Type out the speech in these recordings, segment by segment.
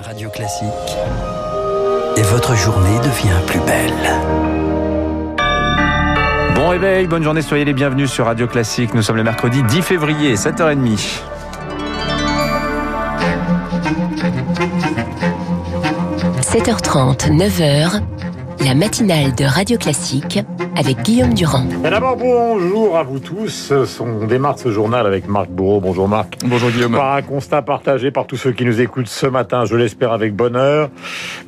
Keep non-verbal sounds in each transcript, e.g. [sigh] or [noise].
Radio Classique. Et votre journée devient plus belle. Bon réveil, bonne journée, soyez les bienvenus sur Radio Classique. Nous sommes le mercredi 10 février, 7h30. – 7h30, 9h, la matinale de Radio Classique avec Guillaume Durand. D'abord, bonjour à vous tous. On démarre ce journal avec Marc Bourreau. Bonjour Marc. Bonjour Guillaume. Par un constat partagé par tous ceux qui nous écoutent ce matin, je l'espère avec bonheur,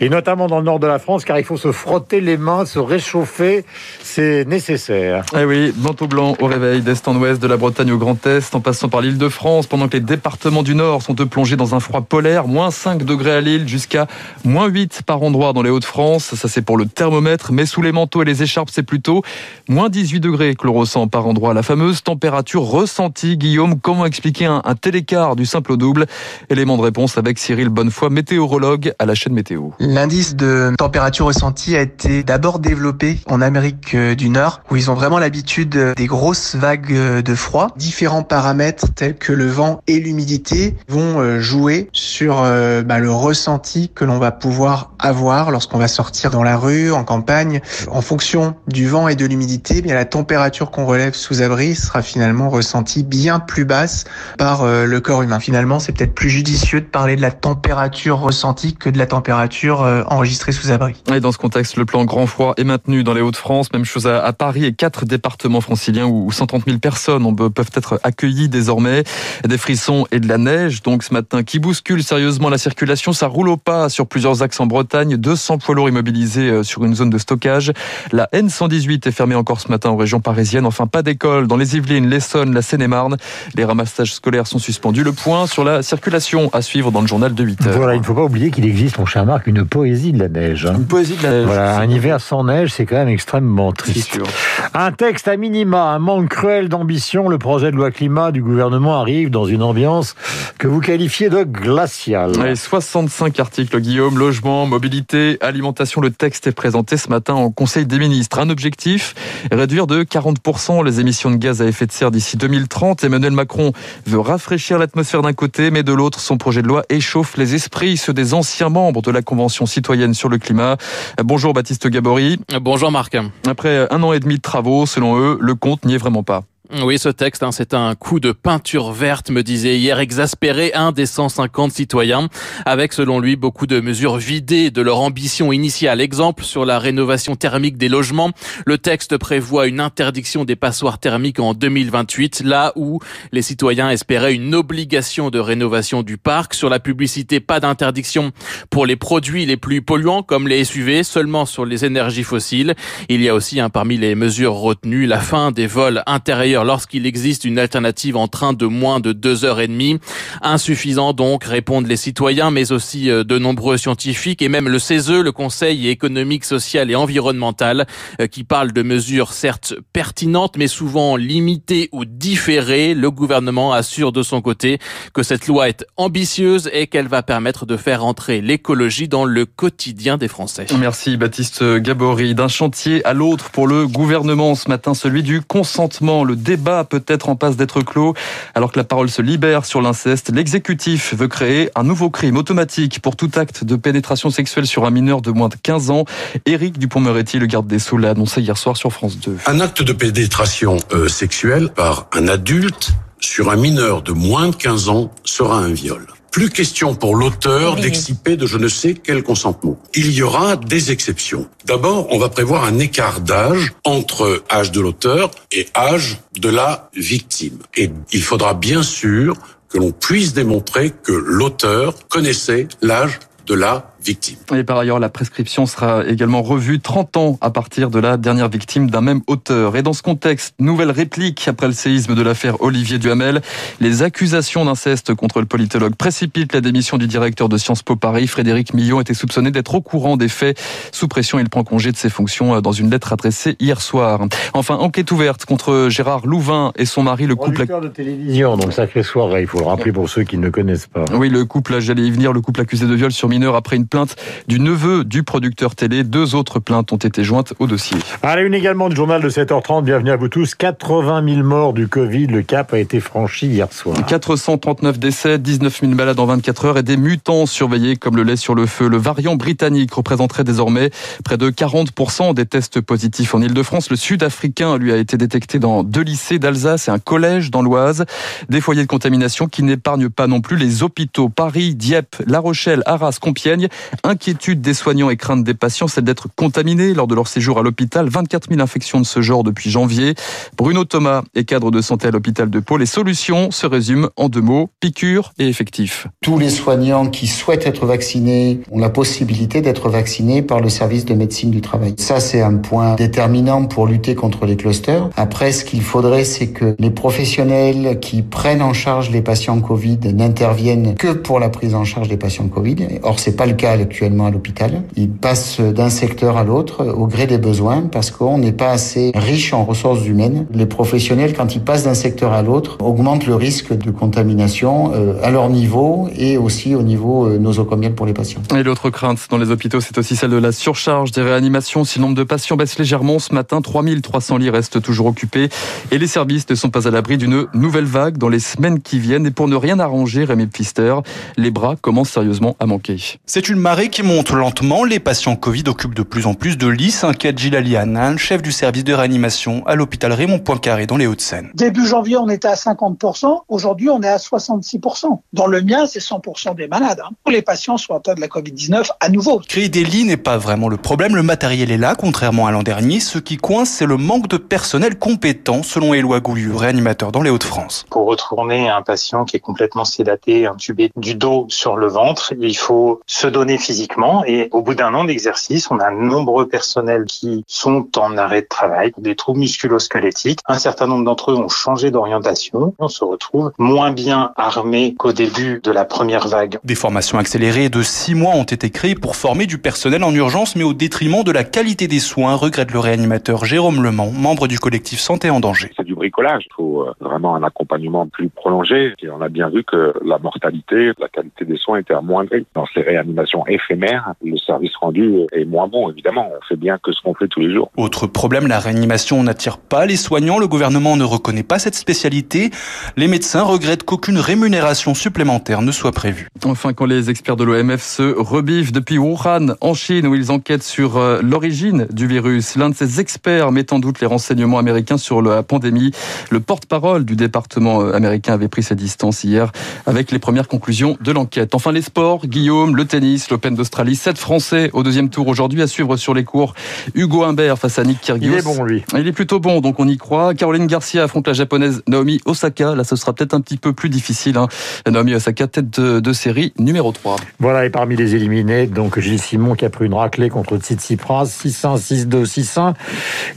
et notamment dans le nord de la France, car il faut se frotter les mains, se réchauffer, c'est nécessaire. Eh oui, manteau blanc au réveil, d'est en ouest, de la Bretagne au Grand Est, en passant par l'île de France, pendant que les départements du nord sont plongés dans un froid polaire, moins 5 degrés à Lille, jusqu'à moins 8 par endroit dans les Hauts-de-France. Ça c'est pour le thermomètre, mais sous les manteaux et les écharpes, c'est plutôt Moins 18 degrés que l'on ressent par endroit. La fameuse température ressentie. Guillaume, comment expliquer un, un tel écart du simple au double? Élément de réponse avec Cyril Bonnefoy, météorologue à la chaîne météo. L'indice de température ressentie a été d'abord développé en Amérique euh, du Nord, où ils ont vraiment l'habitude des grosses vagues euh, de froid. Différents paramètres tels que le vent et l'humidité vont euh, jouer sur bah, le ressenti que l'on va pouvoir avoir lorsqu'on va sortir dans la rue, en campagne, en fonction du vent et de l'humidité bien la température qu'on relève sous abri sera finalement ressentie bien plus basse par euh, le corps humain. Finalement, c'est peut-être plus judicieux de parler de la température ressentie que de la température euh, enregistrée sous abri. Dans ce contexte, le plan grand froid est maintenu dans les Hauts-de-France. Même chose à, Paris et quatre départements franciliens où 130 000 personnes peuvent être accueillies désormais. Des frissons et de la neige, donc ce matin, qui bouscule sérieusement la circulation. Ça roule au pas sur plusieurs axes en Bretagne. 200 poids lourds immobilisés euh, sur une zone de stockage. La N118 est fermée encore ce matin en région parisienne. Enfin, pas d'école dans les Yvelines, l'Essonne, la Seine-et-Marne. Les ramassages scolaires sont suspendus. Le point sur la circulation à suivre dans le journal de 8 heures. Voilà, il ne faut pas oublier qu'il existe, mon cher Marc, une poésie de la neige. Une poésie de la neige. Voilà, un hiver sans neige, c'est quand même extrêmement triste. Sûr. Un texte à minima, un manque cruel d'ambition. Le projet de loi climat du gouvernement arrive dans une ambiance que vous qualifiez de glaciale. Et 65 articles, Guillaume, logement, mobilité, alimentation. Le texte est présenté ce matin en Conseil des ministres. Un objectif, réduire de 40% les émissions de gaz à effet de serre d'ici 2030. Emmanuel Macron veut rafraîchir l'atmosphère d'un côté, mais de l'autre, son projet de loi échauffe les esprits, ceux des anciens membres de la Convention citoyenne sur le climat. Bonjour Baptiste Gabory. Bonjour Marc. Après un an et demi de travaux, selon eux, le compte n'y est vraiment pas. Oui, ce texte, hein, c'est un coup de peinture verte, me disait hier exaspéré un des 150 citoyens, avec selon lui beaucoup de mesures vidées de leur ambition initiale. Exemple sur la rénovation thermique des logements. Le texte prévoit une interdiction des passoires thermiques en 2028, là où les citoyens espéraient une obligation de rénovation du parc. Sur la publicité, pas d'interdiction pour les produits les plus polluants comme les SUV, seulement sur les énergies fossiles. Il y a aussi hein, parmi les mesures retenues la fin des vols intérieurs lorsqu'il existe une alternative en train de moins de deux heures et demie. Insuffisant donc, répondent les citoyens, mais aussi euh, de nombreux scientifiques et même le CESE, le Conseil économique, social et environnemental, euh, qui parle de mesures certes pertinentes, mais souvent limitées ou différées. Le gouvernement assure de son côté que cette loi est ambitieuse et qu'elle va permettre de faire entrer l'écologie dans le quotidien des Français. Merci Baptiste Gabory. D'un chantier à l'autre pour le gouvernement ce matin, celui du consentement. Débat peut être en passe d'être clos. Alors que la parole se libère sur l'inceste, l'exécutif veut créer un nouveau crime automatique pour tout acte de pénétration sexuelle sur un mineur de moins de 15 ans. Éric Dupont-Moretti, le garde des Sceaux, l'a annoncé hier soir sur France 2. Un acte de pénétration euh, sexuelle par un adulte sur un mineur de moins de 15 ans sera un viol. Plus question pour l'auteur d'exciper de je ne sais quel consentement. Il y aura des exceptions. D'abord, on va prévoir un écart d'âge entre âge de l'auteur et âge de la victime. Et il faudra bien sûr que l'on puisse démontrer que l'auteur connaissait l'âge de la victime. Et par ailleurs, la prescription sera également revue 30 ans à partir de la dernière victime d'un même auteur. Et dans ce contexte, nouvelle réplique après le séisme de l'affaire Olivier Duhamel. Les accusations d'inceste contre le politologue précipitent la démission du directeur de Sciences Po Paris. Frédéric Millon était soupçonné d'être au courant des faits. Sous pression, il prend congé de ses fonctions euh, dans une lettre adressée hier soir. Enfin, enquête ouverte contre Gérard Louvain et son mari, le couple... de télévision, donc sacré soirée, il faut le rappeler pour ceux qui ne connaissent pas. Oui, le couple, j'allais y venir, le couple accusé de viol sur mineur après une plainte plainte du neveu du producteur télé. Deux autres plaintes ont été jointes au dossier. À la une également du journal de 7h30, bienvenue à vous tous. 80 000 morts du Covid, le cap a été franchi hier soir. 439 décès, 19 000 malades en 24 heures et des mutants surveillés comme le lait sur le feu. Le variant britannique représenterait désormais près de 40% des tests positifs en Ile-de-France. Le sud-africain, lui, a été détecté dans deux lycées d'Alsace et un collège dans l'Oise. Des foyers de contamination qui n'épargnent pas non plus les hôpitaux. Paris, Dieppe, La Rochelle, Arras, Compiègne. Inquiétude des soignants et crainte des patients, c'est d'être contaminés lors de leur séjour à l'hôpital. 24 000 infections de ce genre depuis janvier. Bruno Thomas est cadre de santé à l'hôpital de Pau. Les solutions se résument en deux mots, piqûre et effectif. Tous les soignants qui souhaitent être vaccinés ont la possibilité d'être vaccinés par le service de médecine du travail. Ça, c'est un point déterminant pour lutter contre les clusters. Après, ce qu'il faudrait, c'est que les professionnels qui prennent en charge les patients Covid n'interviennent que pour la prise en charge des patients Covid. Or, c'est pas le cas actuellement à l'hôpital. Ils passent d'un secteur à l'autre au gré des besoins parce qu'on n'est pas assez riche en ressources humaines. Les professionnels, quand ils passent d'un secteur à l'autre, augmentent le risque de contamination euh, à leur niveau et aussi au niveau euh, nosocomial pour les patients. Et l'autre crainte dans les hôpitaux, c'est aussi celle de la surcharge des réanimations. Si le nombre de patients baisse légèrement ce matin, 3300 lits restent toujours occupés et les services ne sont pas à l'abri d'une nouvelle vague dans les semaines qui viennent. Et pour ne rien arranger, Rémi Pfister, les bras commencent sérieusement à manquer. C'est une marée qui monte lentement. Les patients Covid occupent de plus en plus de lits, s'inquiète Gilles Aliane, chef du service de réanimation à l'hôpital Raymond Poincaré dans les Hauts-de-Seine. Début janvier, on était à 50%. Aujourd'hui, on est à 66%. Dans le mien, c'est 100% des malades. Hein. Les patients sont atteints de la Covid-19 à nouveau. Créer des lits n'est pas vraiment le problème. Le matériel est là, contrairement à l'an dernier. Ce qui coince, c'est le manque de personnel compétent, selon Éloi Goulieu, réanimateur dans les Hauts-de-France. Pour retourner un patient qui est complètement sédaté, intubé du dos sur le ventre, il faut se donner physiquement. Et au bout d'un an d'exercice, on a nombreux personnels qui sont en arrêt de travail, des troubles musculo-squelettiques. Un certain nombre d'entre eux ont changé d'orientation. On se retrouve moins bien armés qu'au début de la première vague. Des formations accélérées de six mois ont été créées pour former du personnel en urgence, mais au détriment de la qualité des soins, regrette le réanimateur Jérôme Lemans, membre du collectif Santé en danger. C'est du bricolage. Il faut vraiment un accompagnement plus prolongé. Et on a bien vu que la mortalité, la qualité des soins était amoindrie. Dans ces réanimations éphémères, le service rendu est moins bon, évidemment. On fait bien que ce qu'on fait tous les jours. Autre problème, la réanimation n'attire pas les soignants. Le gouvernement ne reconnaît pas cette spécialité. Les médecins regrettent qu'aucune rémunération supplémentaire ne soit prévue. Enfin, quand les experts de l'OMF se rebiffent depuis Wuhan, en Chine, où ils enquêtent sur l'origine du virus, l'un de ces experts met en doute les renseignements américains sur la pandémie. Le porte-parole du département américain avait pris sa distance hier avec les premières conclusions de l'enquête. Enfin, les sports, Guillaume, le tennis, l'Open d'Australie, sept Français au deuxième tour aujourd'hui à suivre sur les cours. Hugo Humbert face à Nick Kyrgios. Il est bon, lui. Il est plutôt bon, donc on y croit. Caroline Garcia affronte la japonaise Naomi Osaka. Là, ce sera peut-être un petit peu plus difficile. Hein. Naomi Osaka, tête de, de, série numéro 3. Voilà, et parmi les éliminés, donc Gilles Simon qui a pris une raclée contre Tsitsipas, 6-1, 6-2, 6-1.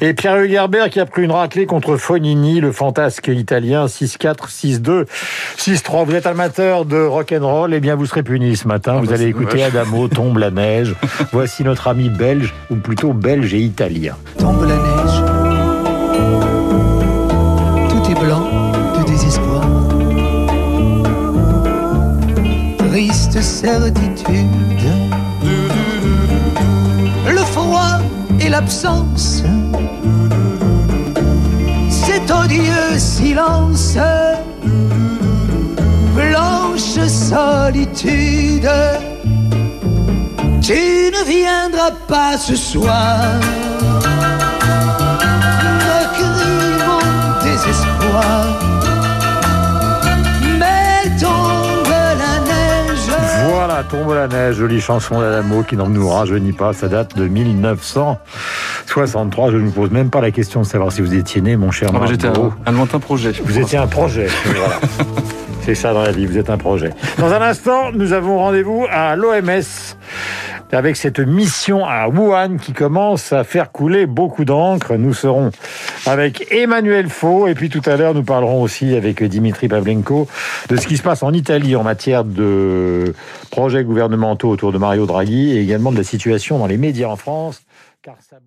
Et Pierre Herbert qui a pris une raclée contre Fonini, le fantasque italien, 6-4, 6-2, 6-3. Vous êtes amateur de rock'n'roll, eh bien vous serez puni ce matin. Ah vous bah, allez écouter moche. Adamo, Tombe la neige. Voici notre ami belge, ou plutôt belge et italien. Tombe la neige. Tout est blanc de désespoir. Triste certitude. Le froid et l'absence. Cet odieux silence. Blanche solitude. Tu ne viendras pas ce soir. Me mon désespoir. Mais tombe la neige. Voilà, Tombe la neige, jolie chanson d'Adamo qui n'en nous rajeunit pas. Ça date de 1963. Je ne vous pose même pas la question de savoir si vous étiez né, mon cher Ah bah, J'étais un, un lointain projet. Vous étiez un projet. [laughs] voilà. C'est ça dans la vie, vous êtes un projet. Dans un instant, nous avons rendez-vous à l'OMS avec cette mission à Wuhan qui commence à faire couler beaucoup d'encre. Nous serons avec Emmanuel Faux et puis tout à l'heure nous parlerons aussi avec Dimitri Pavlenko de ce qui se passe en Italie en matière de projets gouvernementaux autour de Mario Draghi et également de la situation dans les médias en France. Car ça.